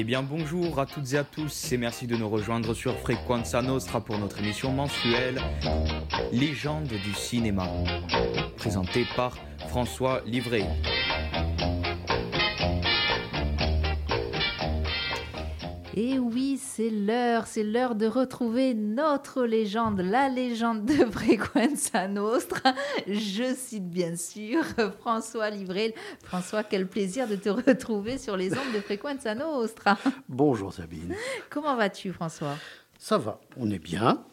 Eh bien bonjour à toutes et à tous et merci de nous rejoindre sur Frequenza Nostra pour notre émission mensuelle Légende du cinéma, présentée par François Livré. C'est l'heure, c'est l'heure de retrouver notre légende, la légende de Frequenza Nostra. Je cite bien sûr François Livrel. François, quel plaisir de te retrouver sur les ondes de Frequenza Nostra. Bonjour Sabine. Comment vas-tu François? Ça va, on est bien.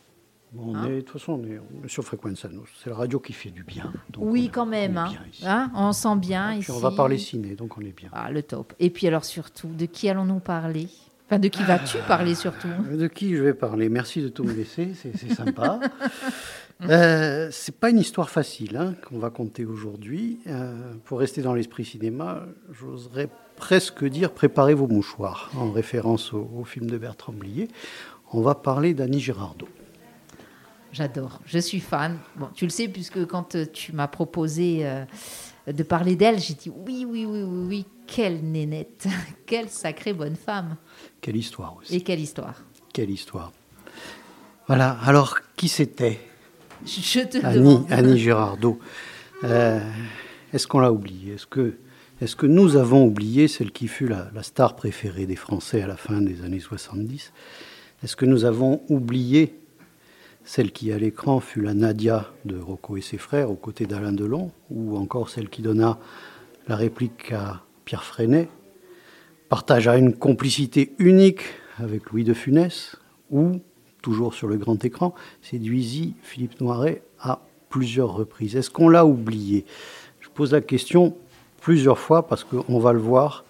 On Hein? est, de toute façon, on est, on est sur Frequenza Nostra. C'est la radio qui fait du bien. on Oui, quand même. On, hein. Hein, on sent bien Et ici. on va parler ciné, donc on est bien. Ah, le top. Et puis alors surtout, de qui allons-nous parler? Enfin, de qui vas-tu parler surtout Euh, De qui je vais parler? Merci de tout me laisser, c'est sympa. Euh, c'est pas une histoire facile hein, qu'on va compter aujourd'hui. Euh, pour rester dans l'esprit cinéma, j'oserais presque dire préparez vos mouchoirs, en référence au, au film de Bertrand Blier. On va parler d'Annie Girardot. J'adore, je suis fan. Bon, tu le sais, puisque quand euh, tu m'as proposé euh, de parler d'elle, j'ai dit oui, oui, oui, oui, oui, quelle nénette, quelle sacrée bonne femme. Quelle histoire aussi. Et quelle histoire. Quelle histoire. Voilà, alors qui c'était Je te Annie, demande. Annie Girardot. Euh, est-ce qu'on l'a oubliée? Est-ce que, est que nous avons oublié celle qui fut la, la star préférée des Français à la fin des années 70 Est-ce que nous avons oublié celle qui, à l'écran, fut la Nadia de Rocco et ses frères, aux côtés d'Alain Delon, ou encore celle qui donna la réplique à Pierre Freinet, partagea une complicité unique avec Louis de Funès, ou, toujours sur le grand écran, séduisit Philippe Noiret à plusieurs reprises. Est-ce qu'on l'a oublié? Je pose la question plusieurs fois parce qu'on va le voir,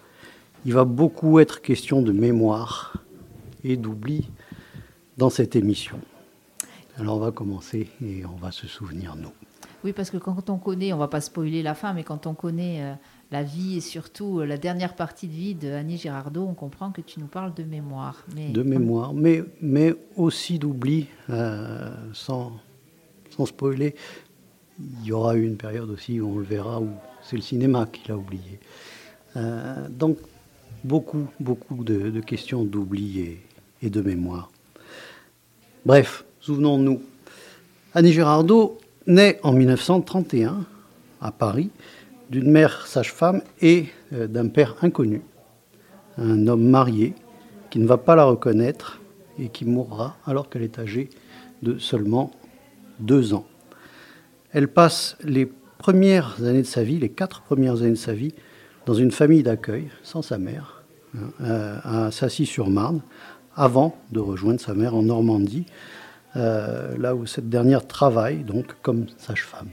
il va beaucoup être question de mémoire et d'oubli dans cette émission. Alors on va commencer et on va se souvenir, nous. Oui, parce que quand on connaît, on va pas spoiler la fin, mais quand on connaît euh, la vie et surtout euh, la dernière partie de vie de Annie Girardot, on comprend que tu nous parles de mémoire. Mais de mémoire, mais, mais aussi d'oubli, euh, sans, sans spoiler. Il y aura eu une période aussi où on le verra, où c'est le cinéma qui l'a oublié. Donc, beaucoup, beaucoup de, de questions d'oubli et, et de mémoire. Bref, souvenons-nous. Annie Girardot naît en 1931 à Paris d'une mère sage-femme et euh, d'un père inconnu un homme marié qui ne va pas la reconnaître et qui mourra alors qu'elle est âgée de seulement deux ans. Elle passe les premières années de sa vie, les quatre premières années de sa vie, dans une famille d'accueil, sans sa mère, hein, euh, à Sassy-sur-Marne, avant de rejoindre sa mère en Normandie, euh, là où cette dernière travaille donc comme sage-femme.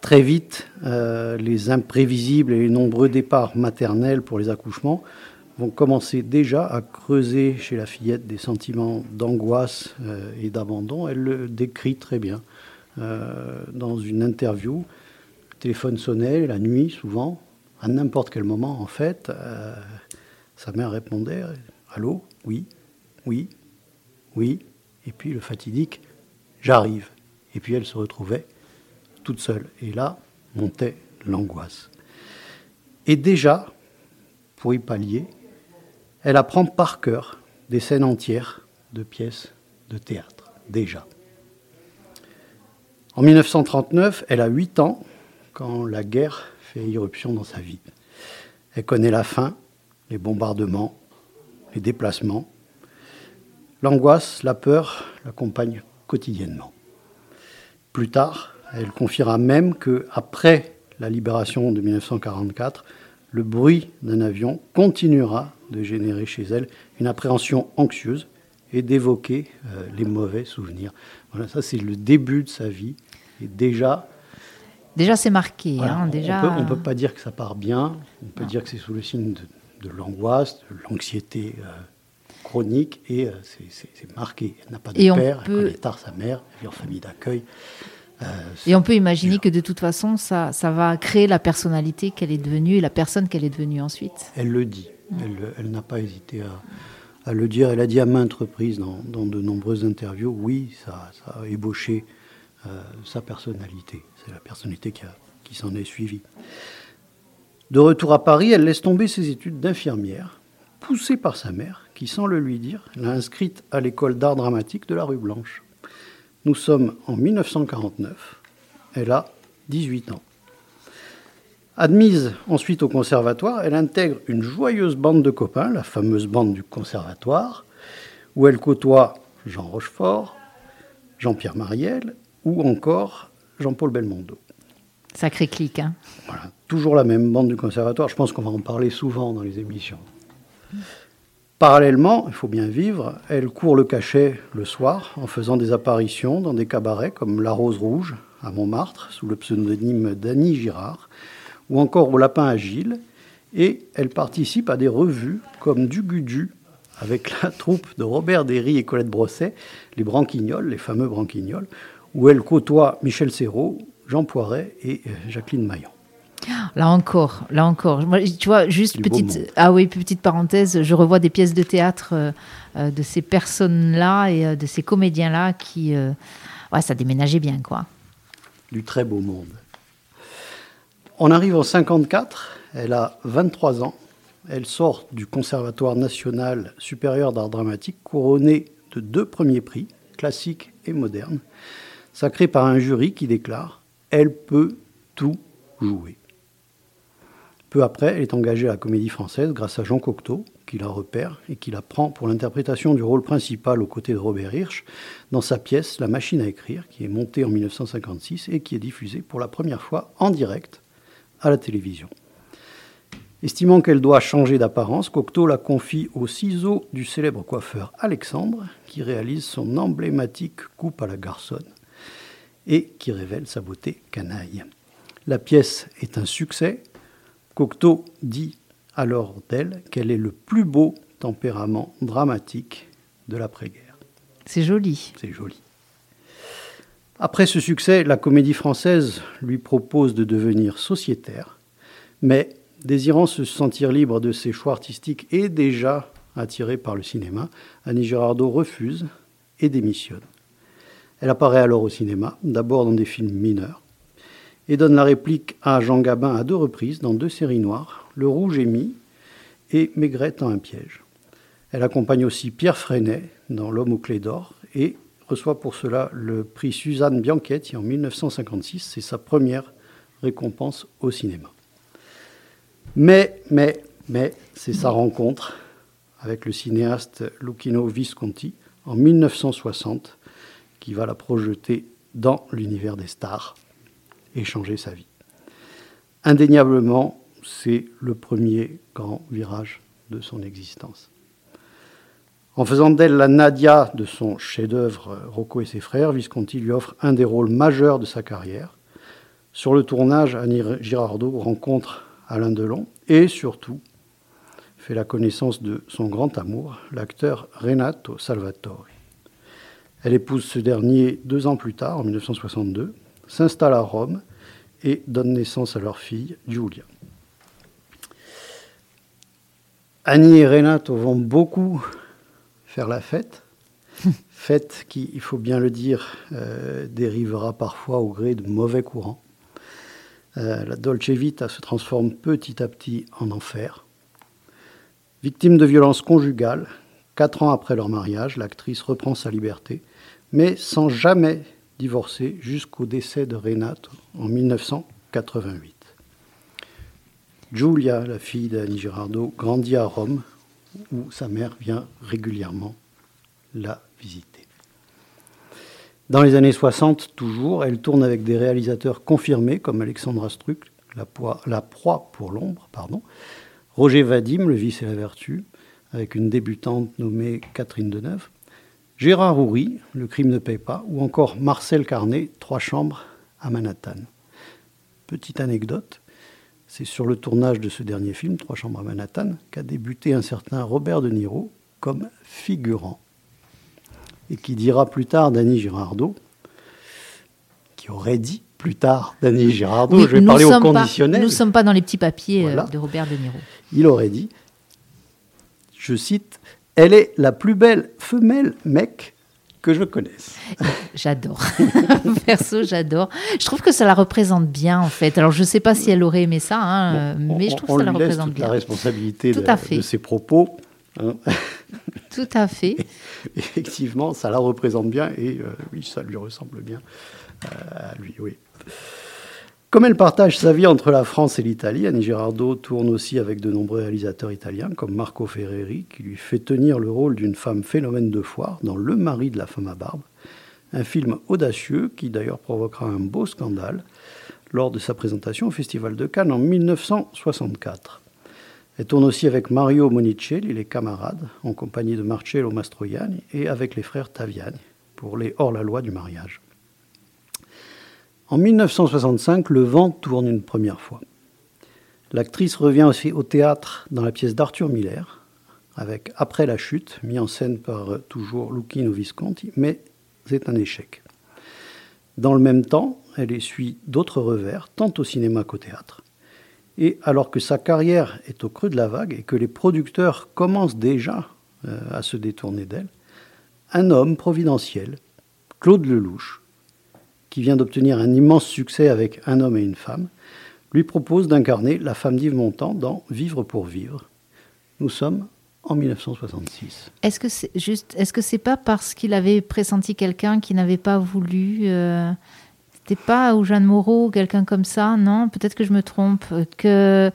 Très vite, euh, les imprévisibles et les nombreux départs maternels pour les accouchements vont commencer déjà à creuser chez la fillette des sentiments d'angoisse euh, et d'abandon. Elle le décrit très bien dans une interview. Le téléphone sonnait la nuit, souvent, à n'importe quel moment, en fait. Sa mère répondait Allô? Oui? Oui? Oui? Et puis le fatidique J'arrive. Et puis elle se retrouvait toute seule. Et là, montait l'angoisse. Et déjà, pour y pallier, elle apprend par cœur des scènes entières de pièces de théâtre. Déjà. En 1939, elle a 8 ans quand la guerre fait irruption dans sa vie. Elle connaît la faim, les bombardements, les déplacements. L'angoisse, la peur l'accompagnent quotidiennement. Plus tard, elle confiera même que après la libération de 1944, le bruit d'un avion continuera de générer chez elle une appréhension anxieuse et d'évoquer euh, les mauvais souvenirs. Voilà, ça c'est le début de sa vie. Et déjà, Déjà, c'est marqué. voilà, hein, on- déjà, on ne peut, pas dire que ça part bien, on peut dire que c'est sous le signe de, de l'angoisse, de l'anxiété euh, chronique, et euh, c'est- marqué. Elle n'a pas de Et père, elle peut- connaît tard sa mère, elle vit en famille d'accueil. Euh, Et on peut imaginer que de toute façon, ça, ça va créer la personnalité qu'elle est devenue et la personne qu'elle est devenue ensuite. Elle le dit. Elle, elle n'a pas hésité à, à le dire. Elle a dit à maintes reprises dans, dans de nombreuses interviews, oui, ça, ça a ébauché euh, sa personnalité. C'est la personnalité qui s'en est suivie. De retour à Paris, elle laisse tomber ses études d'infirmière poussée par sa mère, qui, sans le lui dire, l'a inscrite à l'école d'art dramatique de la rue Blanche. Nous sommes en 1949. Elle a 18 ans. Admise ensuite au conservatoire, elle intègre une joyeuse bande de copains, la fameuse bande du conservatoire, où elle côtoie Jean Rochefort, Jean-Pierre Mariel ou encore Jean-Paul Belmondo. Sacré clic, hein Voilà, toujours la même bande du conservatoire. Je pense qu'on va en parler souvent dans les émissions. Parallèlement, il faut bien vivre, elle court le cachet le soir en faisant des apparitions dans des cabarets comme La Rose Rouge à Montmartre sous le pseudonyme d'Annie Girard ou encore au Lapin Agile. Et elle participe à des revues comme Du Gudu avec la troupe de Robert Derry et Colette Brosset, les Branquignoles, les fameux Branquignoles, où elle côtoie Michel Serrault, Jean Poiret et euh, Jacqueline Maillan. Là encore, là encore. Moi, tu vois, juste petite, ah oui, petite parenthèse, je revois des pièces de théâtre euh, euh, de ces personnes-là et de ces comédiens-là qui, ouais, ça déménageait bien, quoi. Du très beau monde. On arrive en 54, elle a 23 ans, elle sort du Conservatoire national supérieur d'art dramatique, couronnée de deux premiers prix, classiques et modernes, sacrée par un jury qui déclare Elle peut tout jouer. Peu après, elle est engagée à la Comédie Française grâce à Jean Cocteau, qui la repère et qui la prend pour l'interprétation du rôle principal aux côtés de Robert Hirsch dans sa pièce La machine à écrire, qui est montée en 1956 et qui est diffusée pour la première fois en direct à la télévision. Estimant qu'elle doit changer d'apparence, Cocteau la confie aux ciseaux du célèbre coiffeur Alexandre, qui réalise son emblématique coupe à la garçonne et qui révèle sa beauté canaille. La pièce est un succès, Cocteau dit alors d'elle qu'elle est le plus beau tempérament dramatique de l'après-guerre. C'est joli. C'est joli. Après ce succès, la comédie française lui propose de devenir sociétaire, mais désirant se sentir libre de ses choix artistiques et déjà attirée par le cinéma, Annie Girardot refuse et démissionne. Elle apparaît alors au cinéma, d'abord dans des films mineurs, et donne la réplique à Jean Gabin à deux reprises dans deux séries noires, Le Rouge et Mi et Maigrette en un piège. Elle accompagne aussi Pierre Freinet dans L'homme aux clés d'or et reçoit pour cela le prix Suzanne Bianchetti en 1956. C'est sa première récompense au cinéma. Mais, mais, mais, c'est sa rencontre avec le cinéaste Lucchino Visconti en 1960 qui va la projeter dans l'univers des stars et changer sa vie. Indéniablement, c'est le premier grand virage de son existence. En faisant d'elle la Nadia de son chef-d'œuvre Rocco et ses frères, Visconti lui offre un des rôles majeurs de sa carrière. Sur le tournage, Annie Girardot rencontre Alain Delon et surtout fait la connaissance de son grand amour, l'acteur Renato Salvatore. Elle épouse ce dernier deux ans plus tard, en 1962, s'installe à Rome et donne naissance à leur fille, Giulia. Annie et Renato vont beaucoup faire la fête, fête qui, il faut bien le dire, euh, dérivera parfois au gré de mauvais courants. Euh, la Dolce Vita se transforme petit à petit en enfer. Victime de violences conjugales, quatre ans après leur mariage, l'actrice reprend sa liberté, mais sans jamais divorcer jusqu'au décès de Renato en 1988. Giulia, la fille d'Annie Girardot, grandit à Rome, où sa mère vient régulièrement la visiter. Dans les années 60, toujours, elle tourne avec des réalisateurs confirmés comme Alexandra Struck, la, la proie pour l'ombre, pardon, Roger Vadim, Le vice et la vertu, avec une débutante nommée Catherine Deneuve, Gérard Houry, Le crime ne paye pas, ou encore Marcel Carnet, Trois chambres à Manhattan. Petite anecdote, c'est sur le tournage de ce dernier film, Trois chambres à Manhattan, qu'a débuté un certain Robert De Niro comme figurant. Et qui dira plus tard d'Annie Girardot, qui aurait dit plus tard d'Annie Girardot, je vais parler au conditionnel. nous ne sommes pas dans les petits papiers euh, de Robert De Niro. Il aurait dit, je cite, Elle est la plus belle femelle mec que je connaisse. J'adore. Perso, j'adore. Je trouve que ça la représente bien, en fait. Alors, je ne sais pas si elle aurait aimé ça, hein, mais je trouve que ça la représente bien. la responsabilité de, ses propos. hein. Tout à fait. Effectivement, ça la représente bien et euh, oui, ça lui ressemble bien euh, à lui, oui. Comme elle partage sa vie entre la France et l'Italie, Annie Girardot tourne aussi avec de nombreux réalisateurs italiens comme Marco Ferreri, qui lui fait tenir le rôle d'une femme phénomène de foire dans Le mari de la femme à barbe, un film audacieux qui d'ailleurs provoquera un beau scandale lors de sa présentation au Festival de Cannes en 1964. Elle tourne aussi avec Mario Monicelli, les camarades, en compagnie de Marcello Mastroianni et avec les frères Taviani pour les hors-la-loi du mariage. En 1965, Le vent tourne une première fois. L'actrice revient aussi au théâtre dans la pièce d'Arthur Miller, avec Après la chute, mis en scène par euh, toujours Lucchino Visconti, mais c'est un échec. Dans le même temps, elle essuie d'autres revers, tant au cinéma qu'au théâtre. Et alors que sa carrière est au creux de la vague et que les producteurs commencent déjà euh, à se détourner d'elle, un homme providentiel, Claude Lelouch, qui vient d'obtenir un immense succès avec Un homme et une femme, lui propose d'incarner la femme d'Yves Montand dans Vivre pour vivre. Nous sommes en 1966. Est-ce que c'est juste, est-ce que c'est pas parce qu'il avait pressenti quelqu'un qui n'avait pas voulu euh, C'était pas ou Jeanne Moreau ou quelqu'un comme ça, non? Peut-être que je me trompe. Que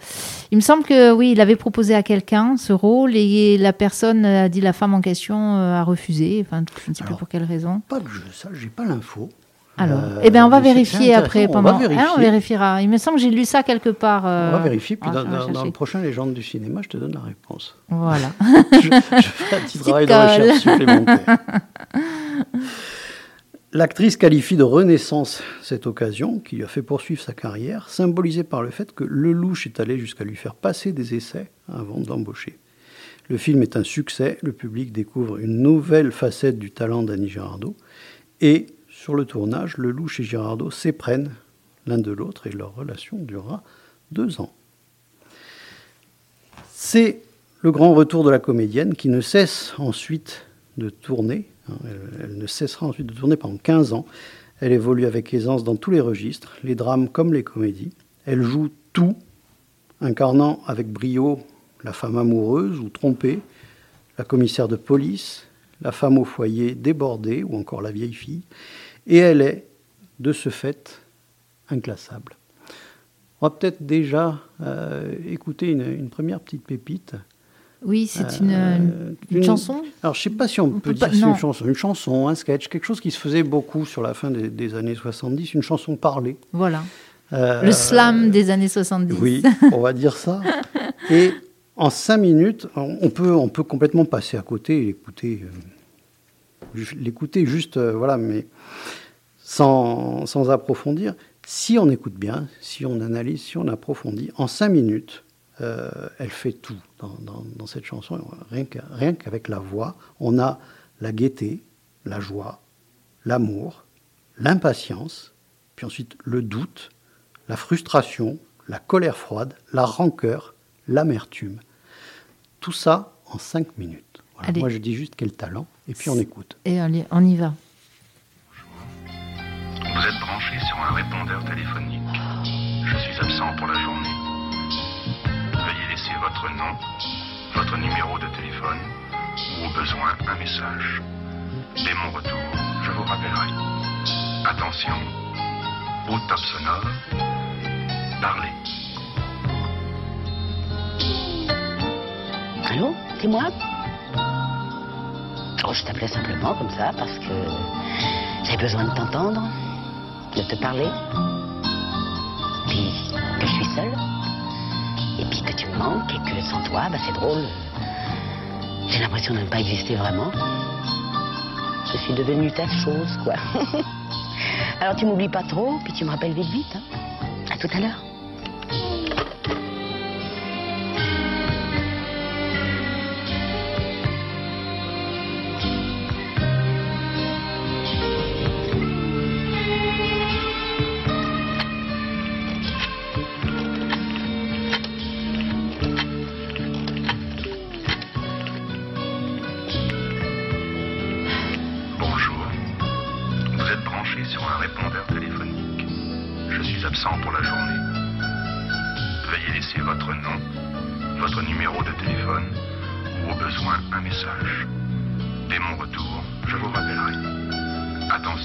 il me semble que oui, il avait proposé à quelqu'un ce rôle et la personne a dit la femme en question euh, a refusé. Enfin, je ne sais plus pour quelle raison. Pas que je sache, j'ai pas l'info. Alors, euh, eh ben, on va vérifier après. Pendant... On, hein, on, vérifiera. Il me semble que j'ai lu ça quelque part. Euh... On va vérifier. Puis dans, dans, dans, le prochain Légende du cinéma, je te donne la réponse. Voilà. je, je, fais un petit travail de recherche supplémentaire. L'actrice qualifie de renaissance cette occasion, qui lui a fait poursuivre sa carrière, symbolisée par le fait que Lelouch est allé jusqu'à lui faire passer des essais avant d'embaucher. Le film est un succès, le public découvre une nouvelle facette du talent d'Annie Girardot, et sur le tournage, Lelouch et Girardot s'éprennent l'un de l'autre et leur relation durera deux ans. C'est le grand retour de la comédienne qui ne cesse ensuite de tourner. Hein, elle, ne cessera ensuite de tourner pendant 15 ans. Elle évolue avec aisance dans tous les registres, les drames comme les comédies. Elle joue tout, incarnant avec brio la femme amoureuse ou trompée, la commissaire de police, la femme au foyer débordée ou encore la vieille fille. Et elle est, de ce fait, inclassable. On va peut-être déjà euh, écouter une, une, première petite pépite. Oui, c'est une, euh, une, une, chanson Alors, je ne sais pas si on, on peut, dire pas, c'est une chanson. Une chanson, un sketch, quelque chose qui se faisait beaucoup sur la fin des, des années 70, une chanson parlée. Voilà. Euh, Le slam des années 70. Oui, on va dire ça. Et en cinq minutes, on peut, on peut complètement passer à côté et l'écouter l'écouter juste, euh, voilà, mais sans, approfondir. Si on écoute bien, si on analyse, si on approfondit, en cinq minutes, euh, elle fait tout dans cette chanson. Rien qu'avec la voix, on a la gaieté, la joie, l'amour, l'impatience, puis ensuite le doute, la frustration, la colère froide, la rancœur, l'amertume. Tout ça en cinq minutes. Voilà. Moi, je dis juste quel talent. Et puis on écoute. Et allez, on y va. Vous êtes branché sur un répondeur téléphonique. Je suis absent pour la journée. Veuillez laisser votre nom, votre numéro de téléphone ou au besoin un message. Dès mon retour, je vous rappellerai. Attention, au top sonore, parlez. Allô, c'est moi? Je t'appelais simplement comme ça parce que j'avais besoin de t'entendre, de te parler. Puis que je suis seule. Et puis que tu me manques et que sans toi, bah, c'est drôle. J'ai l'impression de ne pas exister vraiment. Je suis devenue ta chose, quoi. Alors tu m'oublies pas trop, puis tu me rappelles vite vite. Hein. À tout à l'heure.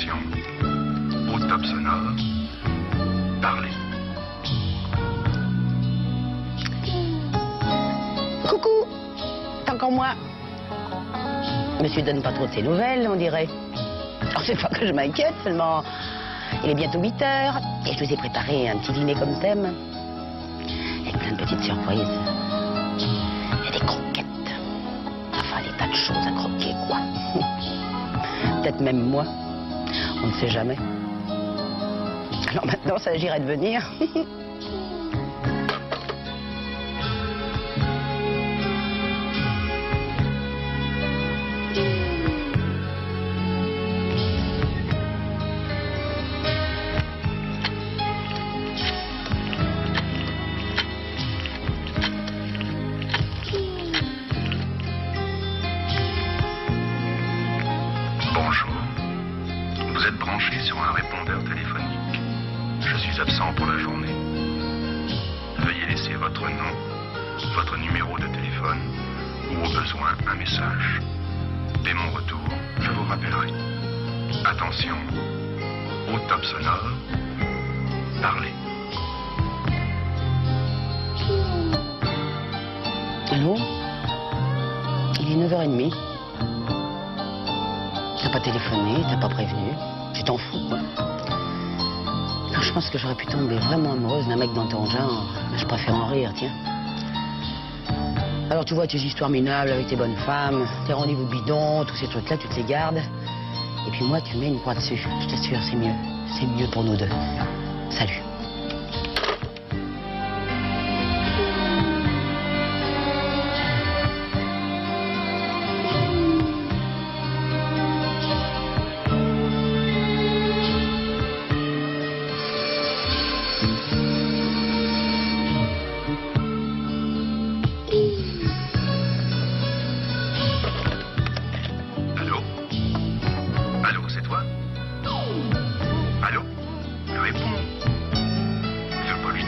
Au top sonore, parlez. Coucou T'es encore moi Monsieur donne pas trop de ses nouvelles, on dirait. Alors c'est pas que je m'inquiète, seulement il est bientôt 8 heures et je vous ai préparé un petit dîner comme thème. Avec plein de petites surprises. Il y a des croquettes. Enfin, des tas de choses à croquer, quoi. Peut-être même moi. On ne sait jamais. Alors maintenant, ça s'agirait de venir. un message. Dès mon retour, je vous rappellerai. Attention, au top sonore, parlez. Allô? Il est 9h30. T'as pas téléphoné, t'as pas prévenu. Tu t'en fous, quoi. Je pense que j'aurais pu tomber vraiment amoureuse d'un mec dans ton genre. Je préfère en rire, tiens. Alors, tu vois tes histoires minables avec tes bonnes femmes, tes rendez-vous bidons, tous ces trucs-là, tu te les gardes. Et puis moi, tu mets une croix dessus. Je t'assure, c'est mieux. C'est mieux pour nous deux. Salut.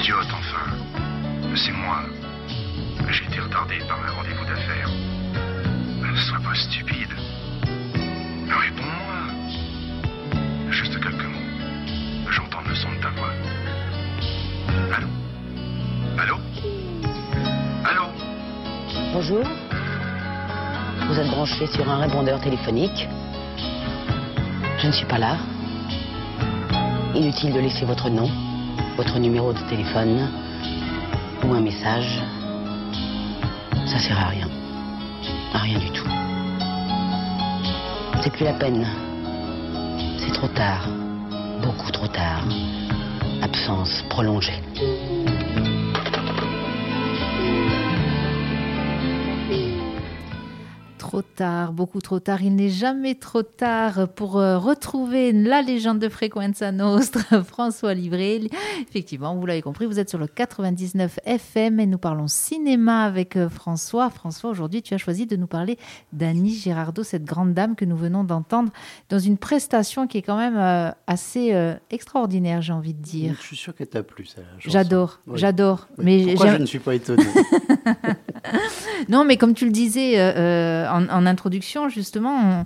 L'idiote, enfin. C'est moi. J'ai été retardé par un rendez-vous d'affaires. Ne sois pas stupide. Réponds-moi. Juste quelques mots. J'entends le son de ta voix. Allô? Allô? Allô? Bonjour. Vous êtes branché sur un répondeur téléphonique. Je ne suis pas là. Inutile de laisser votre nom, votre numéro de téléphone ou un message. Ça sert à rien. À rien du tout. C'est plus la peine. C'est trop tard. Beaucoup trop tard. Absence prolongée. Tard, beaucoup trop tard. Il n'est jamais trop tard pour euh, retrouver la légende de Frequenza Nostra, François Livré. Effectivement, vous l'avez compris, vous êtes sur le 99 FM et nous parlons cinéma avec euh, François. François, aujourd'hui, tu as choisi de nous parler d'Annie Girardot, cette grande dame que nous venons d'entendre dans une prestation qui est quand même euh, assez extraordinaire, j'ai envie de dire. Je suis sûr qu'elle t'a plu, chanson. J'adore, Oui. j'adore. Oui. Mais Pourquoi je ne suis pas étonné? Non, mais comme tu le disais euh, euh, en, en introduction, justement,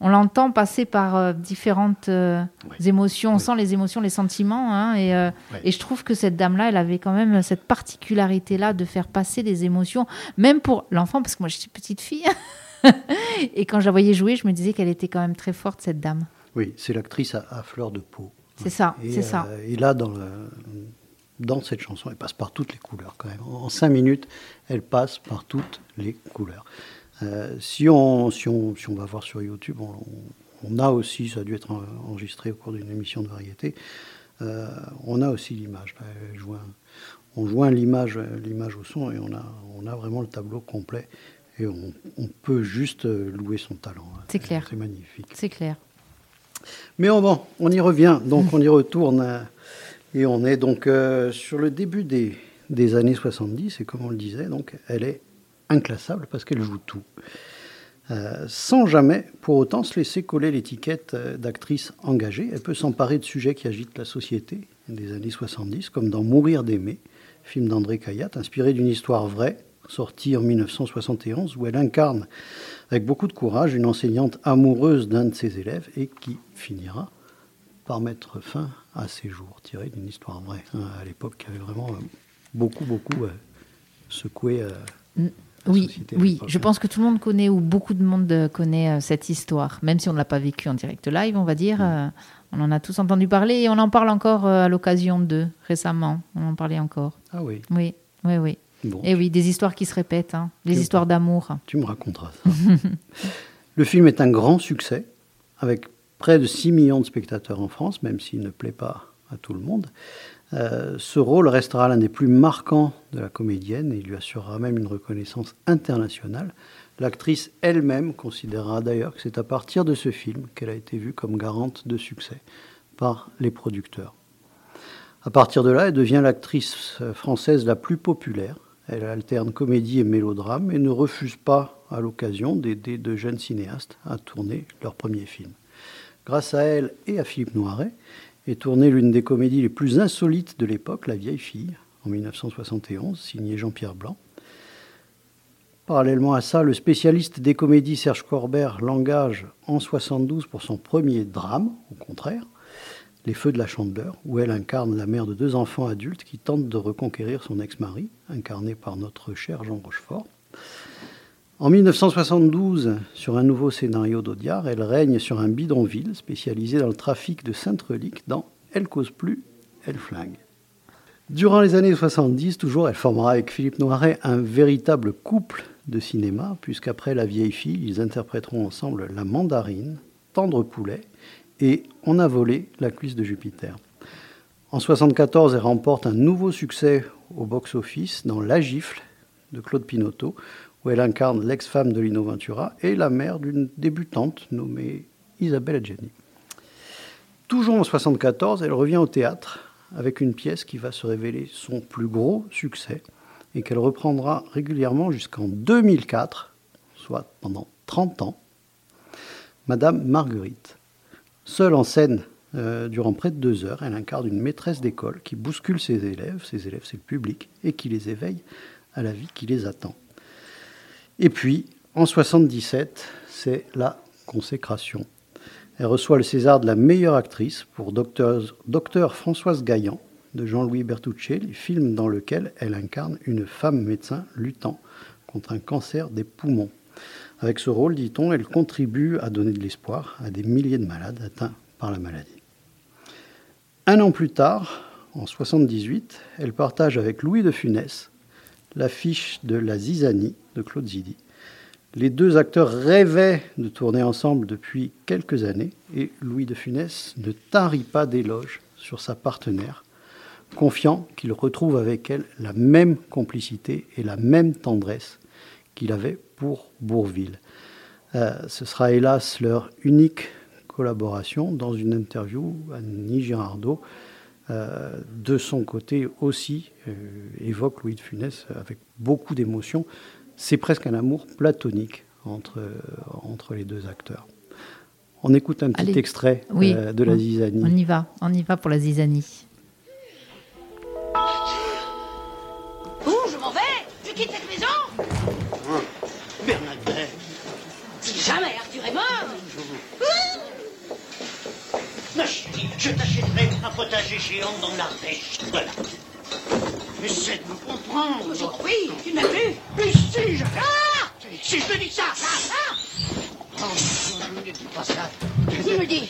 on, on l'entend passer par euh, différentes euh, émotions. On sent les émotions, les sentiments. hein, et, Ouais. et je trouve que cette dame-là, elle avait quand même cette particularité-là de faire passer des émotions, même pour l'enfant, parce que moi, je suis petite fille. et quand je la voyais jouer, je me disais qu'elle était quand même très forte, cette dame. Oui, c'est l'actrice à, à fleur de peau. C'est ça, c'est ça. et là, dans, le- dans cette chanson, elle passe par toutes les couleurs quand même. En cinq minutes, elle passe par toutes les couleurs. Euh, si, on, si, on, si on va voir sur YouTube, on, on a aussi, ça a dû être en- enregistré au cours d'une émission de variété, euh, on a aussi l'image. Joint- on joint l'image l'image au son et on a, on a vraiment le tableau complet. Et on, on peut juste louer son talent. C'est clair. C'est magnifique. C'est clair. Mais on, bon, on y revient, donc on y retourne. euh, Et on est donc euh, sur le début des, des années 70, et comme on le disait, donc elle est inclassable parce qu'elle joue tout. Euh, sans jamais, pour autant, se laisser coller l'étiquette euh, d'actrice engagée. Elle peut s'emparer de sujets qui agitent la société des années 70, comme dans Mourir d'aimer, film d'André Cayatte, inspiré d'une histoire vraie, sorti en 1971, où elle incarne avec beaucoup de courage une enseignante amoureuse d'un de ses élèves et qui finira par mettre fin à ses jours, tiré d'une histoire vraie, hein, à l'époque qui avait vraiment euh, beaucoup, beaucoup euh, secoué. Euh, mm. oui, oui. Je pense que tout le monde connaît ou beaucoup de monde connaît cette histoire, même si on ne l'a pas vécue en direct live, on va dire. Mm. on en a tous entendu parler et on en parle encore à l'occasion de récemment. On en parlait encore. Ah oui. Oui, oui, oui. Et oui, des histoires qui se répètent, hein. des histoires d'amour. Tu me raconteras ça. le film est un grand succès, avec près de 6 millions de spectateurs en France, même s'il ne plaît pas à tout le monde. Euh, ce rôle restera l'un des plus marquants de la comédienne et lui assurera même une reconnaissance internationale. L'actrice elle-même considérera d'ailleurs que c'est à partir de ce film qu'elle a été vue comme garante de succès par les producteurs. À partir de là, elle devient l'actrice française la plus populaire. Elle alterne comédie et mélodrame et ne refuse pas, à l'occasion, d'aider de jeunes cinéastes à tourner leur premier film. Grâce à elle et à Philippe Noiret, est tournée l'une des comédies les plus insolites de l'époque, La vieille fille, en 1971, signée Jean-Pierre Blanc. Parallèlement à ça, le spécialiste des comédies Serge Corbert l'engage en 72 pour son premier drame, au contraire, Les Feux de la Chandeleur, où elle incarne la mère de deux enfants adultes qui tentent de reconquérir son ex-mari, incarné par notre cher Jean Rochefort. En 1972, sur un nouveau scénario d'Audiard, elle règne sur un bidonville spécialisé dans le trafic de sainte reliques dans Elle cause plus, elle flingue. Durant les années 70, toujours, elle formera avec Philippe Noiret un véritable couple de cinéma, puisqu'après La vieille fille, ils interpréteront ensemble La mandarine, Tendre poulet et On a volé la cuisse de Jupiter. En 1974, elle remporte un nouveau succès au box-office dans La gifle de Claude Pinoteau, où elle incarne l'ex-femme de Lino Ventura et la mère d'une débutante nommée Isabelle Adjani. Toujours en 1974, elle revient au théâtre avec une pièce qui va se révéler son plus gros succès et qu'elle reprendra régulièrement jusqu'en 2004, soit pendant 30 ans, Madame Marguerite. Seule en scène euh, durant près de deux heures, elle incarne une maîtresse d'école qui bouscule ses élèves, ses élèves c'est le public, et qui les éveille à la vie qui les attend. Et puis, en 77, c'est la consécration. Elle reçoit le César de la meilleure actrice pour Docteur, Françoise Gaillan de Jean-Louis Bertuccelli, film dans lequel elle incarne une femme médecin luttant contre un cancer des poumons. Avec ce rôle, dit-on, elle contribue à donner de l'espoir à des milliers de malades atteints par la maladie. Un an plus tard, en 78, elle partage avec Louis de Funès l'affiche de La Zizanie de Claude Zidi. Les deux acteurs rêvaient de tourner ensemble depuis quelques années et Louis de Funès ne tarit pas d'éloges sur sa partenaire, confiant qu'il retrouve avec elle la même complicité et la même tendresse qu'il avait pour Bourville. Euh, ce sera hélas leur unique collaboration dans une interview. Annie Girardot euh, de son côté aussi, euh, évoque Louis de Funès avec beaucoup d'émotion. C'est presque un amour platonique entre, euh, entre les deux acteurs. On écoute un petit extrait de la zizanie. On y va, on y va pour la zizanie. Où je m'en vais Je quitte cette maison? Bernadette Si jamais Arthur est mort je t'achèterai un potager géant dans l'Ardèche. Voilà. Essaie de me comprendre. Compris. Tu n'as plus Mais si, je... Ah Si je te dis ça, ça, ça Oh, je ne dis pas ça. Tu me dis.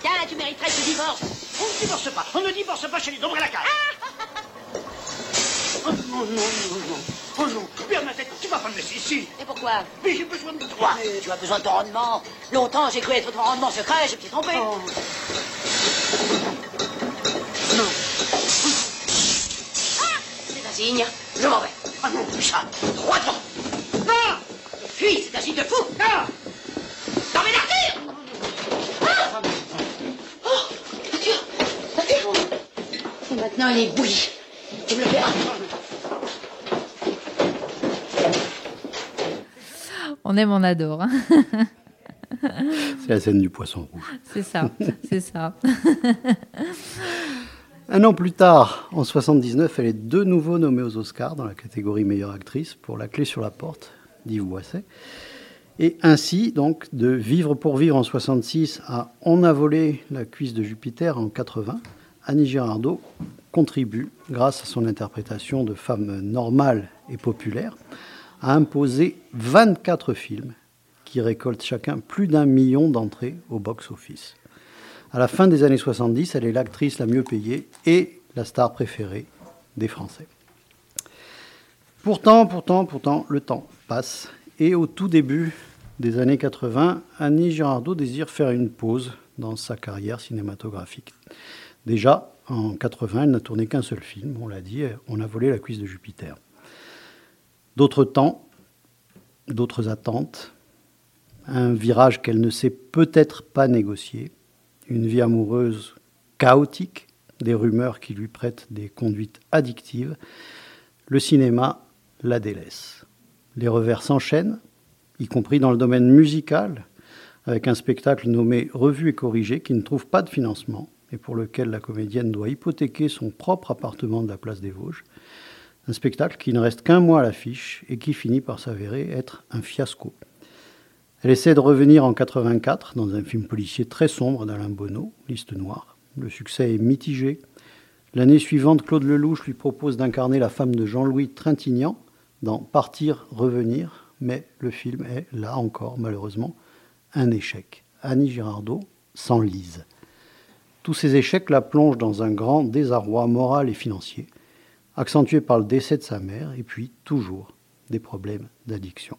Tiens, tu mériterais ce divorce. On ne divorce pas. On ne divorce pas chez les dombres la cage. Oh non, non, non, non. Oh non, Bernadette, tu vas pas me laisser ici. Et pourquoi? Mais j'ai besoin de toi. Mais tu as besoin de ton rendement. Longtemps, j'ai cru être ton rendement secret, je me suis trompé. Oh. Non. Ah C'est un signe. Je m'en vais. Ah non, ça. Droit devant. Non Fuis, c'est un signe de fou. Ah T'emmènes Arthur ah Oh Arthur Arthur Et maintenant, il est bouilli. Tu me le verras. On aime, on adore. Hein. c'est la scène du poisson rouge. C'est ça, c'est ça. Un an plus tard, en 79, elle est de nouveau nommée aux Oscars dans la catégorie meilleure actrice pour La clé sur la porte d'Yves Boisset. Et ainsi, donc, de Vivre pour vivre en 66 à On a volé la cuisse de Jupiter en 80, Annie Girardot contribue, grâce à son interprétation de femme normale et populaire, à imposer 24 films qui récoltent chacun plus d'un million d'entrées au box-office. À la fin des années 70, elle est l'actrice la mieux payée et la star préférée des Français. Pourtant, pourtant, pourtant, le temps passe et au tout début des années 80, Annie Girardot désire faire une pause dans sa carrière cinématographique. Déjà, en 80, elle n'a tourné qu'un seul film, on l'a dit, on a volé la cuisse de Jupiter. D'autres temps, d'autres attentes, un virage qu'elle ne sait peut-être pas négocier, une vie amoureuse chaotique, des rumeurs qui lui prêtent des conduites addictives, le cinéma la délaisse. Les revers s'enchaînent, y compris dans le domaine musical, avec un spectacle nommé Revue et corrigé qui ne trouve pas de financement et pour lequel la comédienne doit hypothéquer son propre appartement de la place des Vosges. Un spectacle qui ne reste qu'un mois à l'affiche et qui finit par s'avérer être un fiasco. Elle essaie de revenir en 84 dans un film policier très sombre d'Alain Bonneau, Liste Noire. Le succès est mitigé. L'année suivante, Claude Lelouch lui propose d'incarner la femme de Jean-Louis Trintignant dans Partir, revenir, mais le film est, là encore, malheureusement, un échec. Annie Girardot s'enlise. Tous ces échecs la plongent dans un grand désarroi moral et financier, accentué par le décès de sa mère et puis toujours des problèmes d'addiction.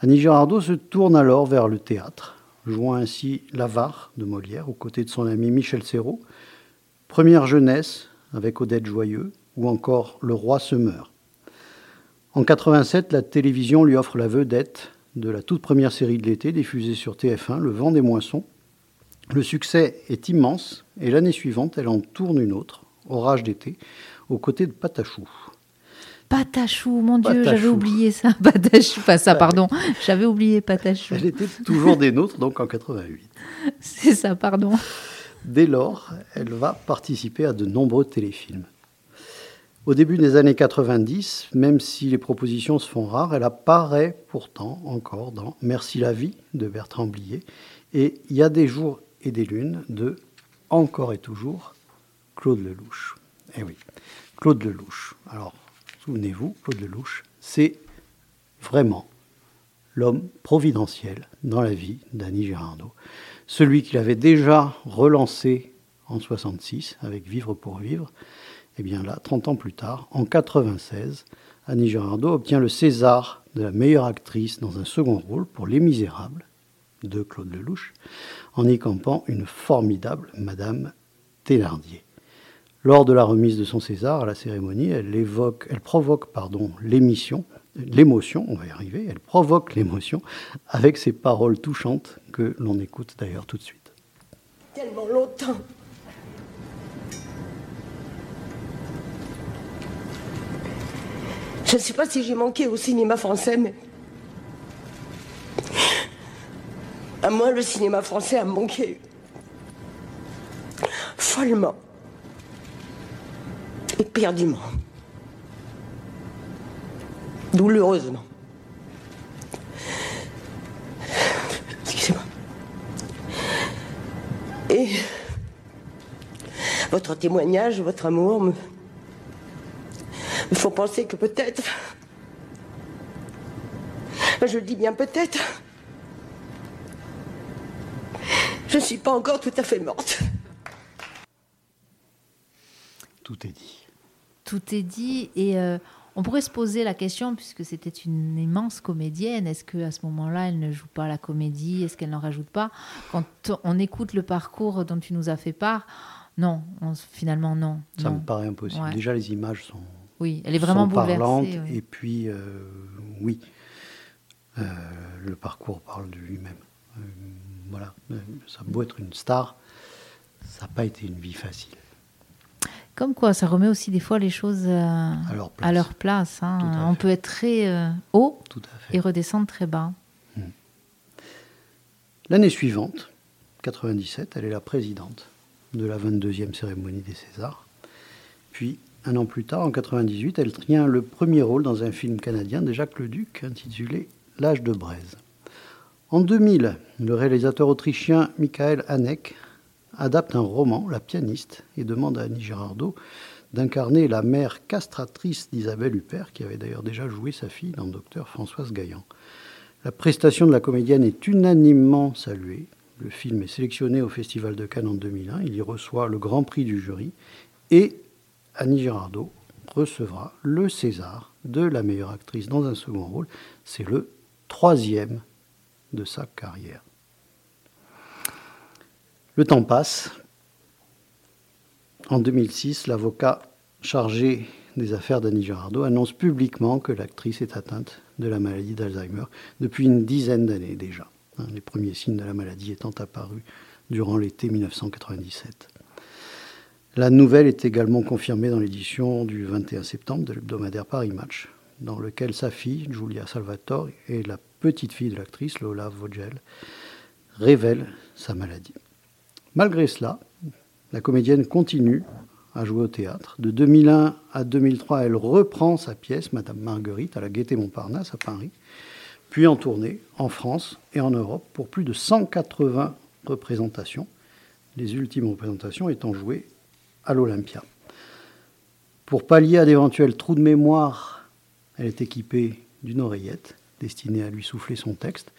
Annie Girardot se tourne alors vers le théâtre, jouant ainsi L'Avare de Molière aux côtés de son ami Michel Serrault, Première jeunesse avec Odette Joyeux ou encore Le roi se meurt. En 87, la télévision lui offre la vedette de la toute première série de l'été diffusée sur TF1, Le vent des moissons. Le succès est immense et l'année suivante, elle en tourne une autre, Orage d'été, aux côtés de Patachou. Patachou, mon Dieu, j'avais oublié ça. Patachou, enfin ça, pardon. J'avais oublié Patachou. Elle était toujours des nôtres, donc en 88. C'est ça, pardon. Dès lors, elle va participer à de nombreux téléfilms. Au début des années 90, même si les propositions se font rares, elle apparaît pourtant encore dans Merci la vie de Bertrand Blier et Il y a des jours et des lunes de Encore et toujours Claude Lelouch. Eh oui, Claude Lelouch. Alors, souvenez-vous, Claude Lelouch, c'est vraiment l'homme providentiel dans la vie d'Annie Girardot. Celui qu'il avait déjà relancé en 66 avec Vivre pour vivre. Et eh bien là, 30 ans plus tard, en 96, Annie Girardot obtient le César de la meilleure actrice dans un second rôle pour Les Misérables de Claude Lelouch, en y campant une formidable Madame Thénardier. Lors de la remise de son César à la cérémonie, elle, évoque, elle provoque pardon, l'émission, l'émotion, on va y arriver, elle provoque l'émotion avec ses paroles touchantes que l'on écoute d'ailleurs tout de suite. Tellement longtemps. Je ne sais pas si j'ai manqué au cinéma français, mais. À moi, le cinéma français a manqué. Follement éperdument, douloureusement. Excusez-moi. Et votre témoignage, votre amour me, me font penser que peut-être, je dis bien peut-être, je ne suis pas encore tout à fait morte. Tout est dit tout est dit et euh, on pourrait se poser la question, puisque c'était une immense comédienne, est-ce qu'à ce moment-là, elle ne joue pas la comédie? Est-ce qu'elle n'en rajoute pas? Quand on écoute le parcours dont tu nous as fait part, non, finalement non. Ça me paraît impossible. Déjà, les images sont, oui, elle est vraiment parlantes. Et puis, euh, oui, euh, le parcours parle de lui-même. voilà, ça peut être une star, ça n'a pas été une vie facile. Comme quoi, ça remet aussi des fois les choses euh, à leur place. Hein. On peut être très euh, haut et redescendre très bas. Hmm. L'année suivante, 97, elle est la présidente de la 22e cérémonie des Césars. Puis, un an plus tard, en 98, elle tient le premier rôle dans un film canadien de Jacques Leduc intitulé L'âge de braise. En 2000, le réalisateur autrichien Michael Haneck adapte un roman, La pianiste, et demande à Annie Girardot d'incarner la mère castratrice d'Isabelle Huppert, qui avait d'ailleurs déjà joué sa fille dans Docteur Françoise Gaillan. La prestation de la comédienne est unanimement saluée. Le film est sélectionné au Festival de Cannes en 2001. Il y reçoit le grand prix du jury et Annie Girardot recevra le César de la meilleure actrice dans un second rôle. C'est le troisième de sa carrière. Le temps passe. En 2006, l'avocat chargé des affaires d'Annie Girardot annonce publiquement que l'actrice est atteinte de la maladie d'Alzheimer depuis une dizaine d'années déjà, hein, les premiers signes de la maladie étant apparus durant l'été 1997. La nouvelle est également confirmée dans l'édition du 21 septembre de l'hebdomadaire Paris Match, dans lequel sa fille, Julia Salvatore, et la petite fille de l'actrice, Lola Vogel, révèlent sa maladie. Malgré cela, la comédienne continue à jouer au théâtre. De 2001 à 2003, elle reprend sa pièce, Madame Marguerite, à la Gaîté Montparnasse à Paris, puis en tournée en France et en Europe pour plus de 180 représentations, les ultimes représentations étant jouées à l'Olympia. Pour pallier à d'éventuels trous de mémoire, elle est équipée d'une oreillette destinée à lui souffler son texte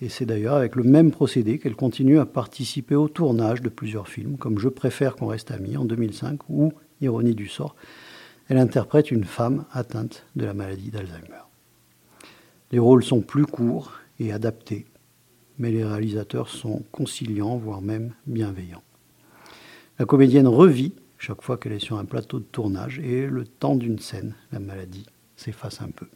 et c'est d'ailleurs avec le même procédé qu'elle continue à participer au tournage de plusieurs films, comme Je préfère qu'on reste amis en 2005 ou Ironie du sort. Elle interprète une femme atteinte de la maladie d'Alzheimer. Les rôles sont plus courts et adaptés, mais les réalisateurs sont conciliants, voire même bienveillants. La comédienne revit chaque fois qu'elle est sur un plateau de tournage et le temps d'une scène, la maladie s'efface un peu.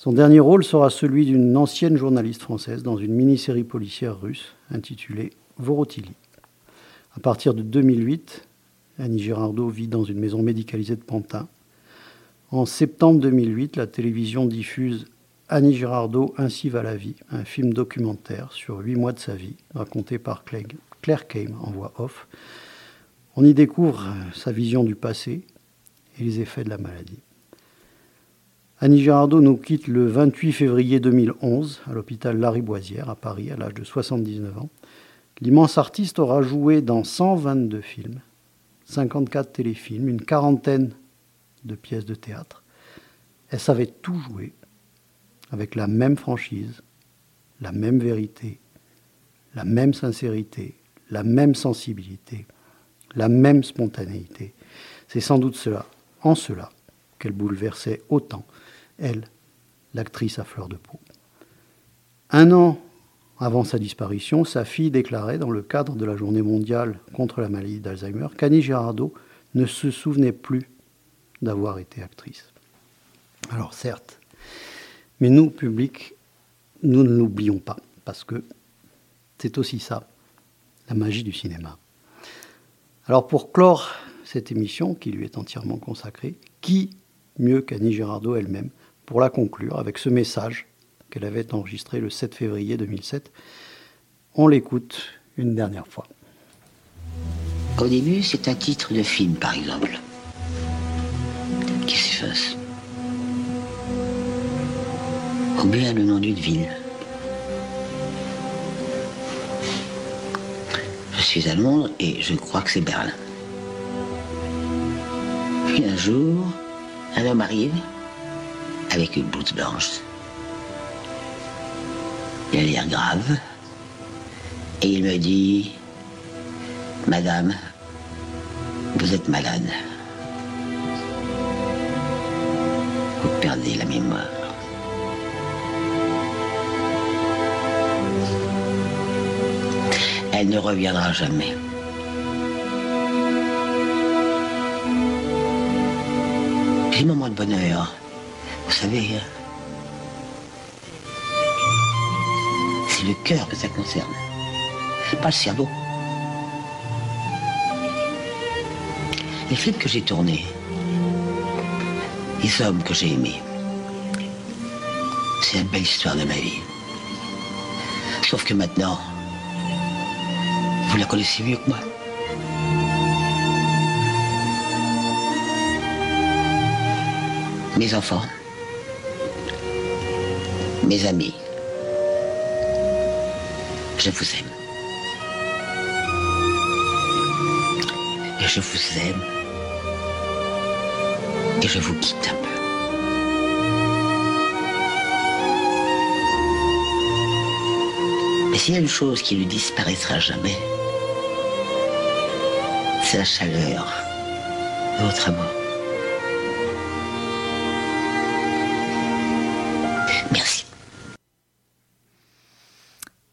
Son dernier rôle sera celui d'une ancienne journaliste française dans une mini-série policière russe intitulée Vorotili. À partir de 2008, Annie Girardot vit dans une maison médicalisée de Pantin. En septembre 2008, la télévision diffuse Annie Girardot Ainsi va la vie, un film documentaire sur huit mois de sa vie, raconté par Claire Kame en voix off. On y découvre sa vision du passé et les effets de la maladie. Annie Girardot nous quitte le 28 février 2011 à l'hôpital Lariboisière à Paris à l'âge de 79 ans. L'immense artiste aura joué dans 122 films, 54 téléfilms, une quarantaine de pièces de théâtre. Elle savait tout jouer avec la même franchise, la même vérité, la même sincérité, la même sensibilité, la même spontanéité. C'est sans doute cela, en cela, qu'elle bouleversait autant elle, l'actrice à fleur de peau. Un an avant sa disparition, sa fille déclarait dans le cadre de la journée mondiale contre la maladie d'Alzheimer qu'Annie Girardot ne se souvenait plus d'avoir été actrice. Alors certes, mais nous, public, nous ne l'oublions pas, parce que c'est aussi ça, la magie du cinéma. Alors pour clore cette émission, qui lui est entièrement consacrée, qui mieux qu'Annie Girardot elle-même pour la conclure avec ce message qu'elle avait enregistré le 7 février 2007. On l'écoute une dernière fois. Au début, c'est un titre de film, par exemple, qui s'efface. Ou bien le nom d'une ville. Je suis Londres et je crois que c'est Berlin. Puis un jour, un homme arrive avec une blouse blanche. Il a l'air grave. Et il me dit, Madame, vous êtes malade. Vous perdez la mémoire. Elle ne reviendra jamais. J'ai moment de bonheur. Vous savez, euh, c'est le cœur que ça concerne, pas le cerveau. Les films que j'ai tournés, les hommes que j'ai aimés, c'est la belle histoire de ma vie. Sauf que maintenant, vous la connaissez mieux que moi. Mes enfants mes amis, je vous aime. Et je vous aime. Et je vous quitte un peu. Mais s'il y a une chose qui ne disparaîtra jamais, c'est la chaleur de votre amour.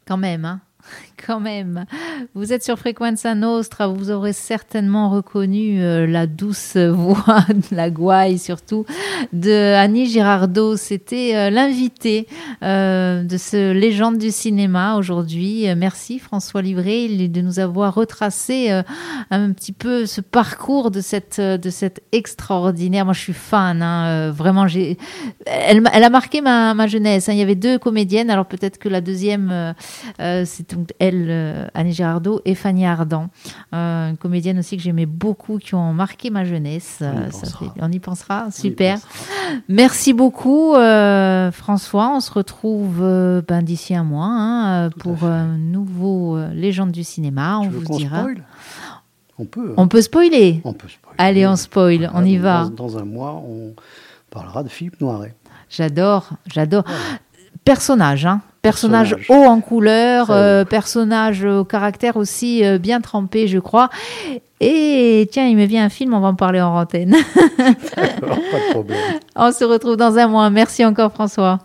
Quand même, hein quand même. Vous êtes sur Frequenza Nostra, vous aurez certainement reconnu euh, la douce voix, la gouaille surtout, de Annie Girardot. C'était euh, l'invité euh, de ce légende du cinéma aujourd'hui. Merci François Livré de nous avoir retracé euh, un petit peu ce parcours de cette, de cette extraordinaire. Moi, je suis fan. hein, vraiment. Elle, a marqué ma, jeunesse. hein. Il y avait deux comédiennes. Alors peut-être que la deuxième, c'est elle, euh, Annie Girardot et Fanny Ardant, Euh, une comédienne aussi que j'aimais beaucoup, qui ont marqué ma jeunesse. On y Euh, ça pensera. fait- on y pensera. On y Super. pensera. Merci beaucoup, François. On se retrouve ben, d'ici un mois hein, pour un nouveau Légende du cinéma. On Tu vous dira. spoil On peut. hein. On peut spoiler. On peut spoiler. Allez, on spoil. On y va. Dans, dans un mois, on parlera de Philippe Noiret. J'adore, j'adore. Personnage, hein. Personnage, Personnage. haut en couleur, euh, personnage au caractère aussi euh, bien trempé, je crois. Et tiens, il me vient un film, on va en parler en antenne. Alors, pas de problème. on se retrouve dans un mois. Merci encore, François.